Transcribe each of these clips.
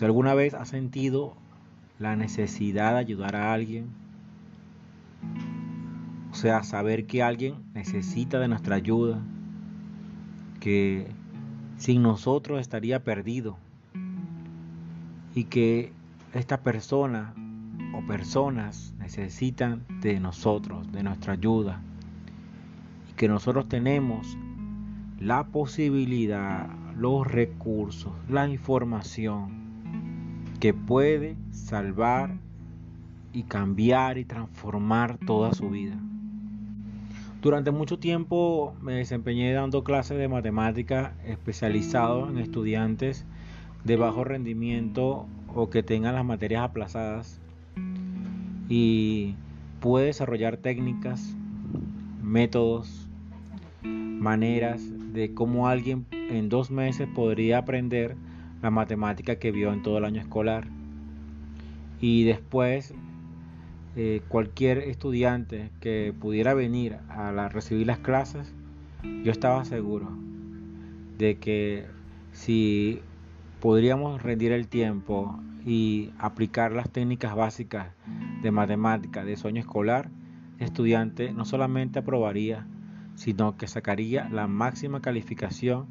¿Usted alguna vez ha sentido la necesidad de ayudar a alguien? O sea, saber que alguien necesita de nuestra ayuda, que sin nosotros estaría perdido y que esta persona o personas necesitan de nosotros, de nuestra ayuda y que nosotros tenemos la posibilidad, los recursos, la información que puede salvar y cambiar y transformar toda su vida. Durante mucho tiempo me desempeñé dando clases de matemática especializado en estudiantes de bajo rendimiento o que tengan las materias aplazadas y pude desarrollar técnicas, métodos, maneras de cómo alguien en dos meses podría aprender la matemática que vio en todo el año escolar. Y después eh, cualquier estudiante que pudiera venir a recibir las clases, yo estaba seguro de que si podríamos rendir el tiempo y aplicar las técnicas básicas de matemática de sueño escolar, el estudiante no solamente aprobaría, sino que sacaría la máxima calificación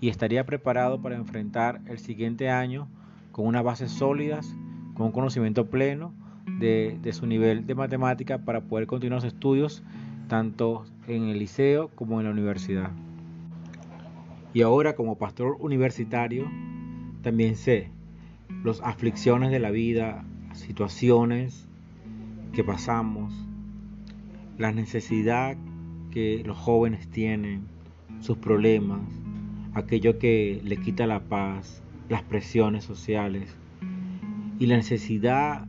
y estaría preparado para enfrentar el siguiente año con unas bases sólidas, con un conocimiento pleno de, su nivel de matemática para poder continuar los estudios tanto en el liceo como en la universidad. Y ahora como pastor universitario también sé las aflicciones de la vida, situaciones que pasamos, la necesidad que los jóvenes tienen, sus problemas, aquello que le quita la paz, las presiones sociales y la necesidad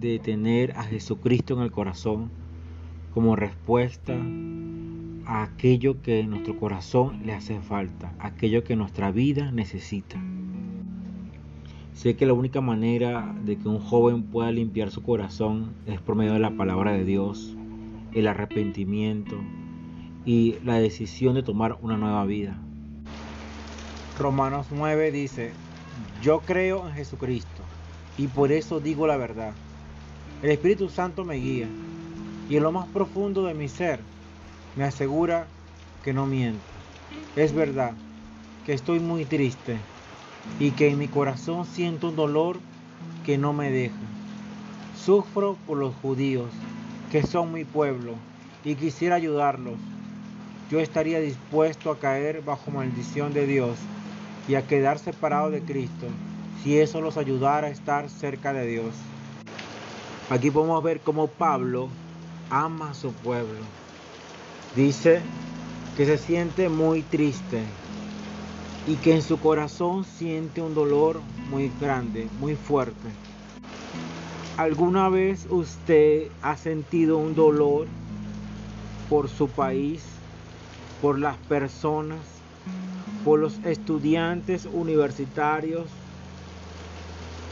de tener a Jesucristo en el corazón como respuesta a aquello que nuestro corazón le hace falta, aquello que nuestra vida necesita. Sé que la única manera de que un joven pueda limpiar su corazón es por medio de la palabra de Dios, el arrepentimiento y la decisión de tomar una nueva vida. Romanos 9 dice, yo creo en Jesucristo y por eso digo la verdad. El Espíritu Santo me guía y en lo más profundo de mi ser me asegura que no miento. Es verdad que estoy muy triste y que en mi corazón siento un dolor que no me deja. Sufro por los judíos, que son mi pueblo, y quisiera ayudarlos. Yo estaría dispuesto a caer bajo maldición de Dios y a quedar separado de Cristo si eso los ayudara a estar cerca de Dios. Aquí podemos ver cómo Pablo ama a su pueblo. Dice que se siente muy triste y que en su corazón siente un dolor muy grande, muy fuerte. ¿Alguna vez usted ha sentido un dolor por su país, por las personas, por los estudiantes universitarios,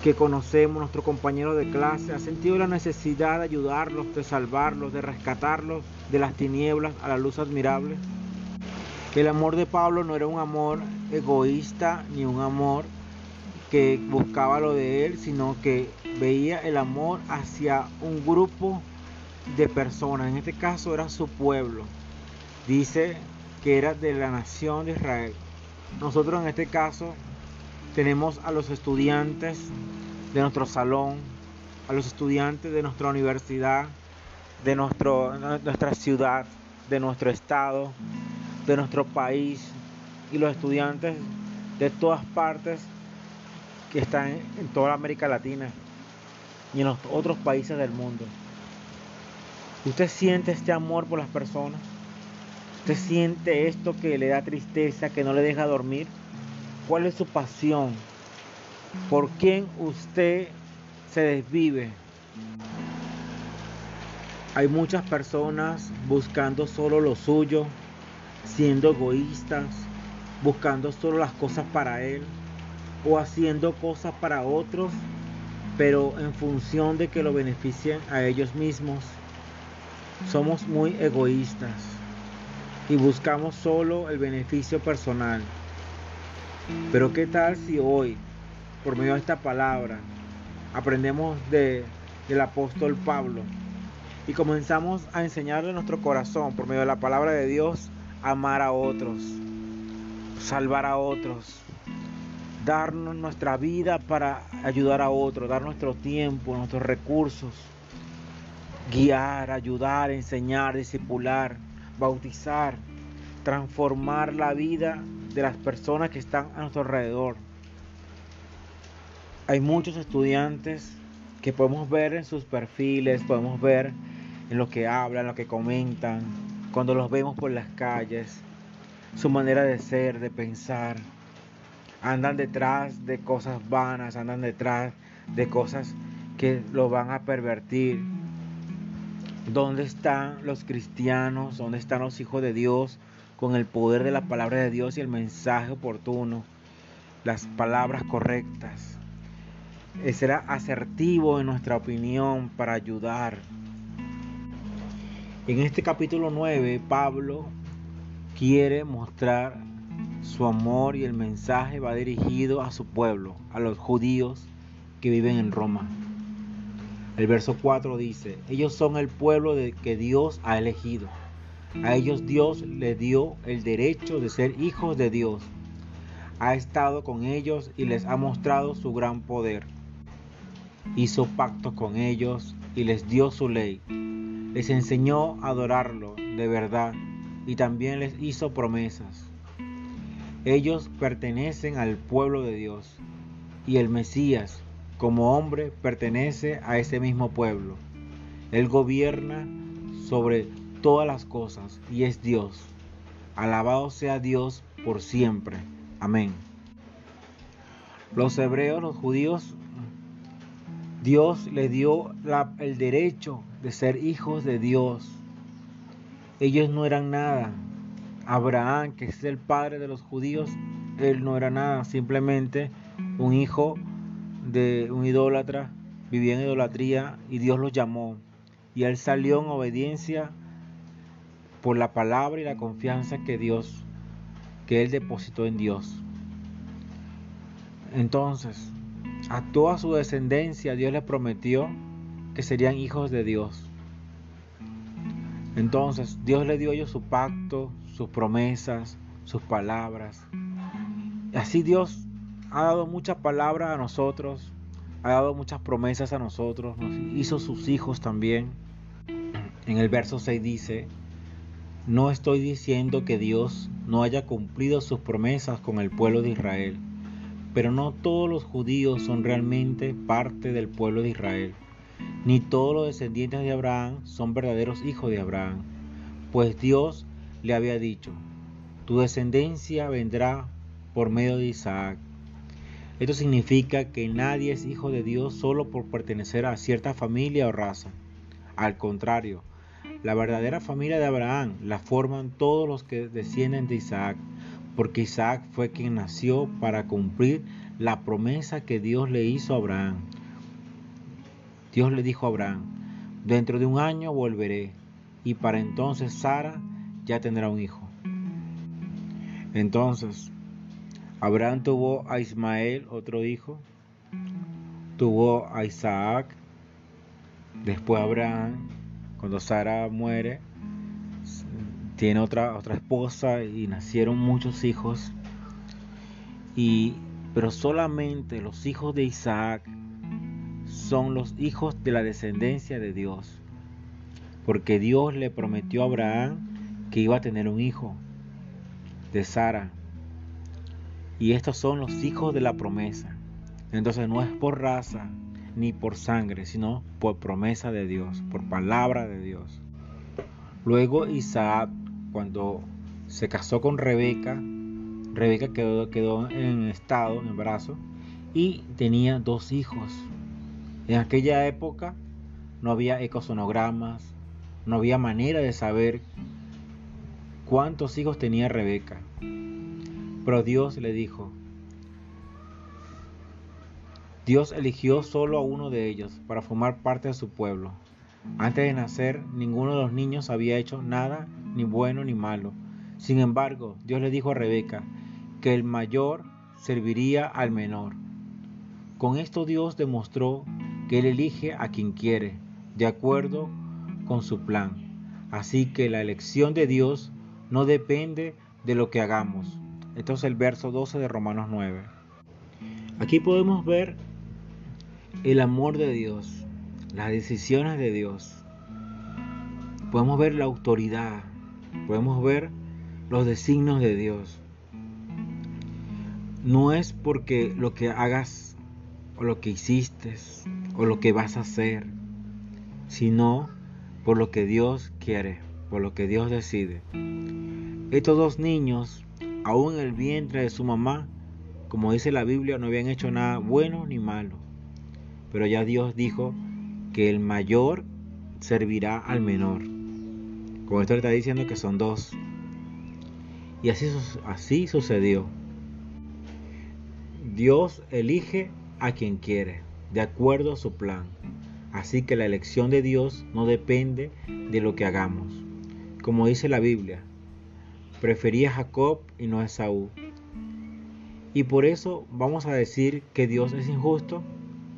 que conocemos, nuestro compañero de clase, ha sentido la necesidad de ayudarlos, de salvarlos, de rescatarlos de las tinieblas a la luz admirable. El amor de Pablo no era un amor egoísta ni un amor que buscaba lo de él, sino que veía el amor hacia un grupo de personas. En este caso era su pueblo. Dice que era de la nación de Israel. Nosotros en este caso tenemos a los estudiantes de nuestro salón, a los estudiantes de nuestra universidad, de nuestro, nuestra ciudad, de nuestro estado, de nuestro país y los estudiantes de todas partes que están en toda América Latina y en los otros países del mundo. ¿Usted siente este amor por las personas? ¿Usted siente esto que le da tristeza, que no le deja dormir? ¿Cuál es su pasión? ¿Por quién usted se desvive? Hay muchas personas buscando solo lo suyo, siendo egoístas, buscando solo las cosas para él o haciendo cosas para otros, pero en función de que lo beneficien a ellos mismos. Somos muy egoístas y buscamos solo el beneficio personal. Pero ¿qué tal si hoy por medio de esta palabra, aprendemos de, del apóstol Pablo y comenzamos a enseñarle nuestro corazón por medio de la palabra de Dios amar a otros, salvar a otros, darnos nuestra vida para ayudar a otros, dar nuestro tiempo, nuestros recursos, guiar, ayudar, enseñar, discipular, bautizar, transformar la vida de las personas que están a nuestro alrededor. Hay muchos estudiantes que podemos ver en sus perfiles, podemos ver en lo que hablan, lo que comentan, cuando los vemos por las calles, su manera de ser, de pensar. Andan detrás de cosas vanas, andan detrás de cosas que lo van a pervertir. ¿Dónde están los cristianos? ¿Dónde están los hijos de Dios con el poder de la palabra de Dios y el mensaje oportuno? Las palabras correctas. Será asertivo en nuestra opinión para ayudar. En este capítulo 9, Pablo quiere mostrar su amor y el mensaje va dirigido a su pueblo, a los judíos que viven en Roma. El verso 4 dice, ellos son el pueblo de que Dios ha elegido. A ellos Dios les dio el derecho de ser hijos de Dios. Ha estado con ellos y les ha mostrado su gran poder. Hizo pacto con ellos y les dio su ley. Les enseñó a adorarlo de verdad y también les hizo promesas. Ellos pertenecen al pueblo de Dios y el Mesías como hombre pertenece a ese mismo pueblo. Él gobierna sobre todas las cosas y es Dios. Alabado sea Dios por siempre. Amén. Los hebreos, los judíos, Dios les dio el derecho de ser hijos de Dios. Ellos no eran nada. Abraham, que es el padre de los judíos, él no era nada, simplemente un hijo de un idólatra, vivía en idolatría y Dios lo llamó. Y él salió en obediencia por la palabra y la confianza que Dios, que él depositó en Dios. Entonces, a toda su descendencia Dios le prometió que serían hijos de Dios. Entonces, Dios le dio a ellos su pacto, sus promesas, sus palabras. Así Dios ha dado muchas palabras a nosotros, ha dado muchas promesas a nosotros, nos hizo sus hijos también. En el verso 6 dice, no estoy diciendo que Dios no haya cumplido sus promesas con el pueblo de Israel, pero no todos los judíos son realmente parte del pueblo de Israel, ni todos los descendientes de Abraham son verdaderos hijos de Abraham, pues Dios le había dicho, tu descendencia vendrá por medio de Isaac. Esto significa que nadie es hijo de Dios solo por pertenecer a cierta familia o raza. Al contrario, la verdadera familia de Abraham la forman todos los que descienden de Isaac, porque Isaac fue quien nació para cumplir la promesa que Dios le hizo a Abraham. Dios le dijo a Abraham, dentro de un año volveré, y para entonces Sara ya tendrá un hijo. Entonces, Abraham tuvo a Ismael, otro hijo, tuvo a Isaac, después Abraham, cuando Sara muere, tiene otra, otra esposa y nacieron muchos hijos, y, pero solamente los hijos de Isaac son los hijos de la descendencia de Dios, porque Dios le prometió a Abraham que iba a tener un hijo de Sara y estos son los hijos de la promesa. Entonces no es por raza ni por sangre, sino por promesa de Dios, por palabra de Dios. Luego Isaac, cuando se casó con Rebeca, Rebeca quedó, quedó en estado, en embarazo, y tenía dos hijos. En aquella época no había ecosonogramas, no había manera de saber cuántos hijos tenía Rebeca. Pero Dios le dijo, Dios eligió solo a uno de ellos para formar parte de su pueblo. Antes de nacer, ninguno de los niños había hecho nada, ni bueno ni malo. Sin embargo, Dios le dijo a Rebeca que el mayor serviría al menor. Con esto Dios demostró que Él elige a quien quiere, de acuerdo con su plan. Así que la elección de Dios no depende de lo que hagamos. Esto es el verso 12 de Romanos 9. Aquí podemos ver el amor de Dios, las decisiones de Dios. Podemos ver la autoridad, podemos ver los designios de Dios. No es porque lo que hagas o lo que hiciste o lo que vas a hacer, sino por lo que Dios quiere, por lo que Dios decide. Estos dos niños, aún en el vientre de su mamá, como dice la Biblia, no habían hecho nada bueno ni malo. Pero ya Dios dijo que el mayor servirá al menor. Con esto le está diciendo que son dos. Y así, así sucedió. Dios elige a quien quiere, de acuerdo a su plan. Así que la elección de Dios no depende de lo que hagamos. Como dice la Biblia, prefería Jacob y no a Saúl. Y por eso vamos a decir que Dios es injusto.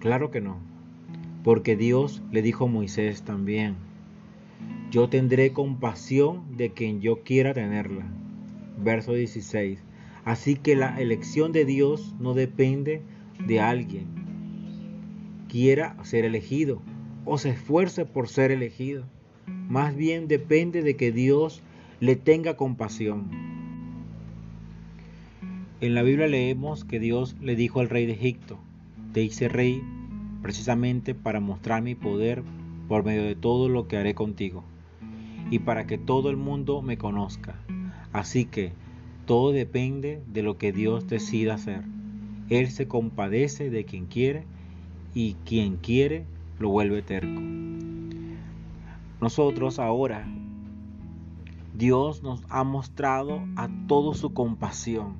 Claro que no. Porque Dios le dijo a Moisés también, yo tendré compasión de quien yo quiera tenerla. Verso 16. Así que la elección de Dios no depende de alguien quiera ser elegido o se esfuerce por ser elegido. Más bien depende de que Dios le tenga compasión. En la Biblia leemos que Dios le dijo al rey de Egipto, te hice rey precisamente para mostrar mi poder por medio de todo lo que haré contigo y para que todo el mundo me conozca. Así que todo depende de lo que Dios decida hacer. Él se compadece de quien quiere y quien quiere lo vuelve terco. Nosotros ahora, Dios nos ha mostrado a todo su compasión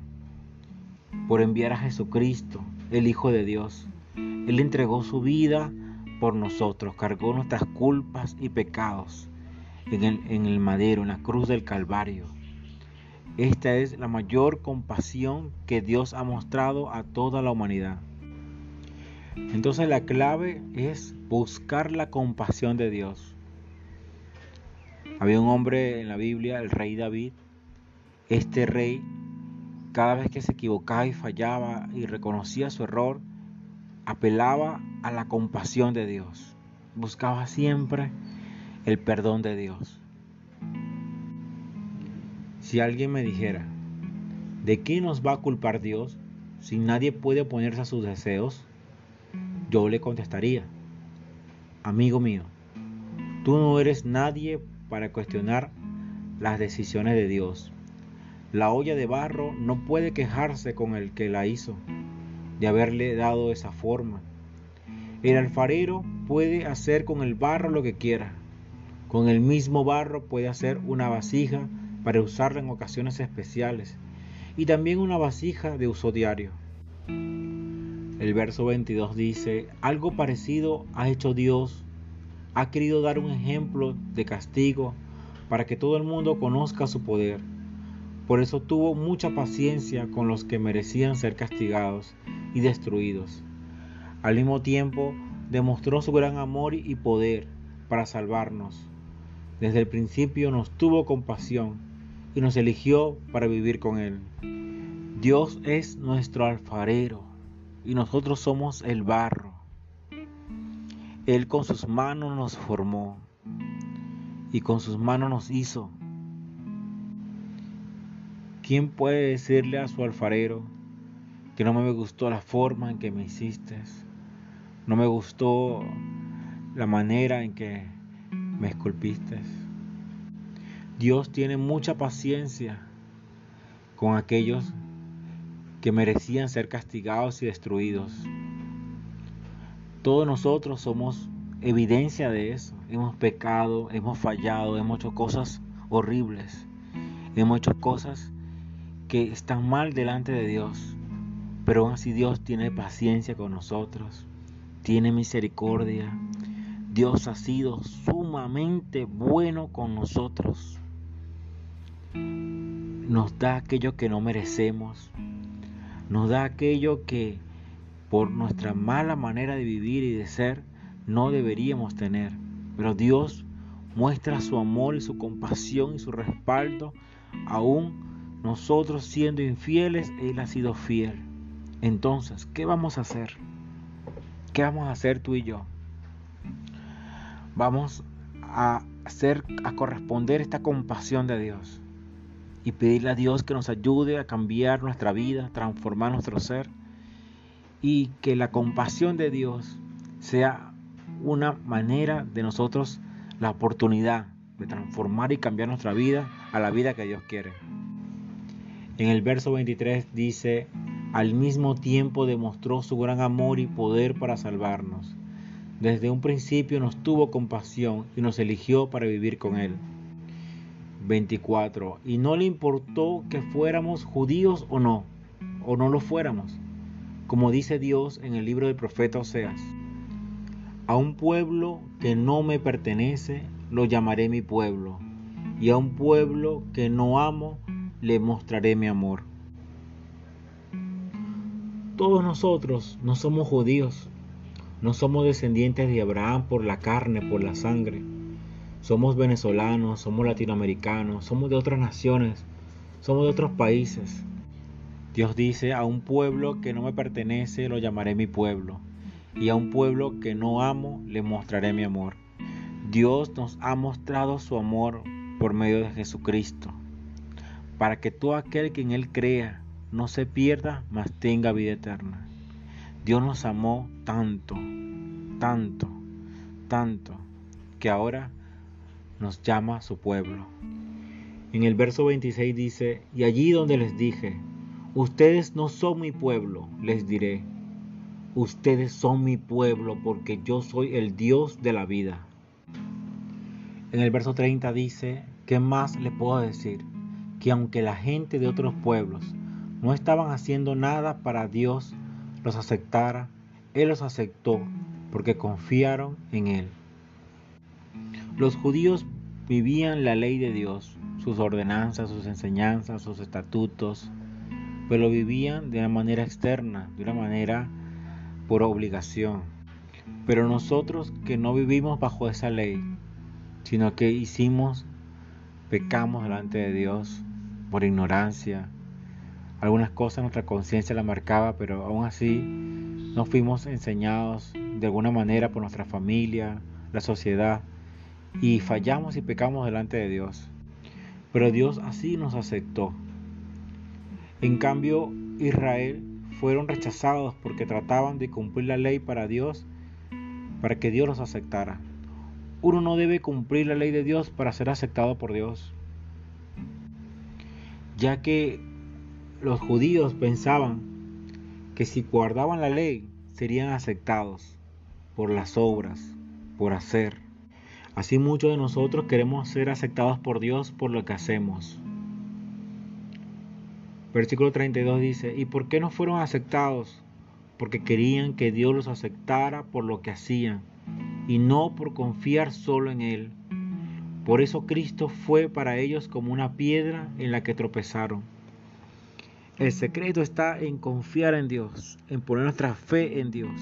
por enviar a Jesucristo, el Hijo de Dios. Él entregó su vida por nosotros, cargó nuestras culpas y pecados en el, en el madero, en la cruz del Calvario. Esta es la mayor compasión que Dios ha mostrado a toda la humanidad. Entonces la clave es buscar la compasión de Dios. Había un hombre en la Biblia, el rey David. Este rey, cada vez que se equivocaba y fallaba y reconocía su error, apelaba a la compasión de Dios. Buscaba siempre el perdón de Dios. Si alguien me dijera, ¿de qué nos va a culpar Dios si nadie puede oponerse a sus deseos? yo le contestaría, amigo mío, tú no eres nadie para cuestionar las decisiones de Dios. La olla de barro no puede quejarse con el que la hizo de haberle dado esa forma. El alfarero puede hacer con el barro lo que quiera. Con el mismo barro puede hacer una vasija para usarla en ocasiones especiales y también una vasija de uso diario. El verso 22 dice, algo parecido ha hecho Dios. Ha querido dar un ejemplo de castigo para que todo el mundo conozca su poder. Por eso tuvo mucha paciencia con los que merecían ser castigados y destruidos. Al mismo tiempo, demostró su gran amor y poder para salvarnos. Desde el principio nos tuvo compasión y nos eligió para vivir con Él. Dios es nuestro alfarero y nosotros somos el barro. Él con sus manos nos formó y con sus manos nos hizo. ¿Quién puede decirle a su alfarero que no me gustó la forma en que me hiciste? No me gustó la manera en que me esculpiste. Dios tiene mucha paciencia con aquellos que merecían ser castigados y destruidos. Todos nosotros somos evidencia de eso. Hemos pecado, hemos fallado, hemos hecho cosas horribles, hemos hecho cosas que están mal delante de Dios. Pero aún así Dios tiene paciencia con nosotros, tiene misericordia. Dios ha sido sumamente bueno con nosotros. Nos da aquello que no merecemos, nos da aquello que por nuestra mala manera de vivir y de ser, no deberíamos tener. Pero Dios muestra su amor y su compasión y su respaldo, aún nosotros siendo infieles, Él ha sido fiel. Entonces, ¿qué vamos a hacer? ¿Qué vamos a hacer tú y yo? Vamos a hacer, a corresponder esta compasión de Dios y pedirle a Dios que nos ayude a cambiar nuestra vida, transformar nuestro ser y que la compasión de Dios sea una manera de nosotros la oportunidad de transformar y cambiar nuestra vida a la vida que Dios quiere. En el verso 23 dice, al mismo tiempo demostró su gran amor y poder para salvarnos. Desde un principio nos tuvo compasión y nos eligió para vivir con Él. 24. Y no le importó que fuéramos judíos o no, o no lo fuéramos, como dice Dios en el libro del profeta Oseas. A un pueblo que no me pertenece, lo llamaré mi pueblo, y a un pueblo que no amo, le mostraré mi amor. Todos nosotros no somos judíos, no somos descendientes de Abraham por la carne, por la sangre. Somos venezolanos, somos latinoamericanos, somos de otras naciones, somos de otros países. Dios dice, a un pueblo que no me pertenece lo llamaré mi pueblo y a un pueblo que no amo le mostraré mi amor. Dios nos ha mostrado su amor por medio de Jesucristo, para que todo aquel que en Él crea no se pierda, mas tenga vida eterna. Dios nos amó tanto, tanto, tanto, que ahora nos llama su pueblo. En el verso 26 dice, y allí donde les dije, ustedes no son mi pueblo, les diré, Ustedes son mi pueblo porque yo soy el Dios de la vida. En el verso 30 dice, ¿qué más le puedo decir? Que aunque la gente de otros pueblos no estaban haciendo nada para Dios los aceptara, Él los aceptó porque confiaron en Él. Los judíos vivían la ley de Dios, sus ordenanzas, sus enseñanzas, sus estatutos, pero lo vivían de una manera externa, de una manera por obligación. Pero nosotros que no vivimos bajo esa ley, sino que hicimos, pecamos delante de Dios por ignorancia. Algunas cosas nuestra conciencia la marcaba, pero aún así no fuimos enseñados de alguna manera por nuestra familia, la sociedad, y fallamos y pecamos delante de Dios. Pero Dios así nos aceptó. En cambio, Israel fueron rechazados porque trataban de cumplir la ley para Dios, para que Dios los aceptara. Uno no debe cumplir la ley de Dios para ser aceptado por Dios, ya que los judíos pensaban que si guardaban la ley serían aceptados por las obras, por hacer. Así muchos de nosotros queremos ser aceptados por Dios por lo que hacemos. Versículo 32 dice, ¿y por qué no fueron aceptados? Porque querían que Dios los aceptara por lo que hacían y no por confiar solo en Él. Por eso Cristo fue para ellos como una piedra en la que tropezaron. El secreto está en confiar en Dios, en poner nuestra fe en Dios,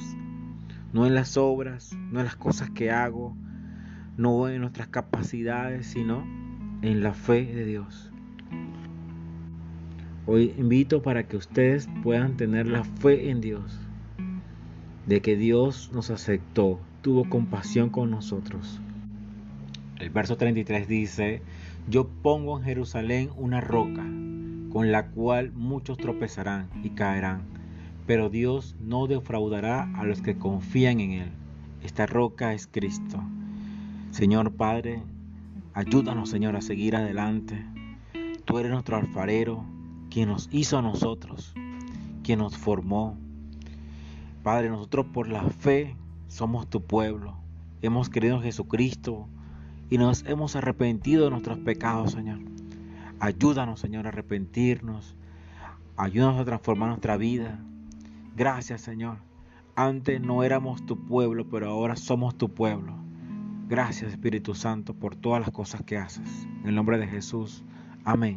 no en las obras, no en las cosas que hago, no en nuestras capacidades, sino en la fe de Dios. Hoy invito para que ustedes puedan tener la fe en Dios, de que Dios nos aceptó, tuvo compasión con nosotros. El verso 33 dice, yo pongo en Jerusalén una roca con la cual muchos tropezarán y caerán, pero Dios no defraudará a los que confían en Él. Esta roca es Cristo. Señor Padre, ayúdanos Señor a seguir adelante. Tú eres nuestro alfarero, quien nos hizo a nosotros, quien nos formó. Padre, nosotros por la fe somos tu pueblo. Hemos creído en Jesucristo y nos hemos arrepentido de nuestros pecados, Señor. Ayúdanos, Señor, a arrepentirnos. Ayúdanos a transformar nuestra vida. Gracias, Señor. Antes no éramos tu pueblo, pero ahora somos tu pueblo. Gracias, Espíritu Santo, por todas las cosas que haces. En el nombre de Jesús. Amén.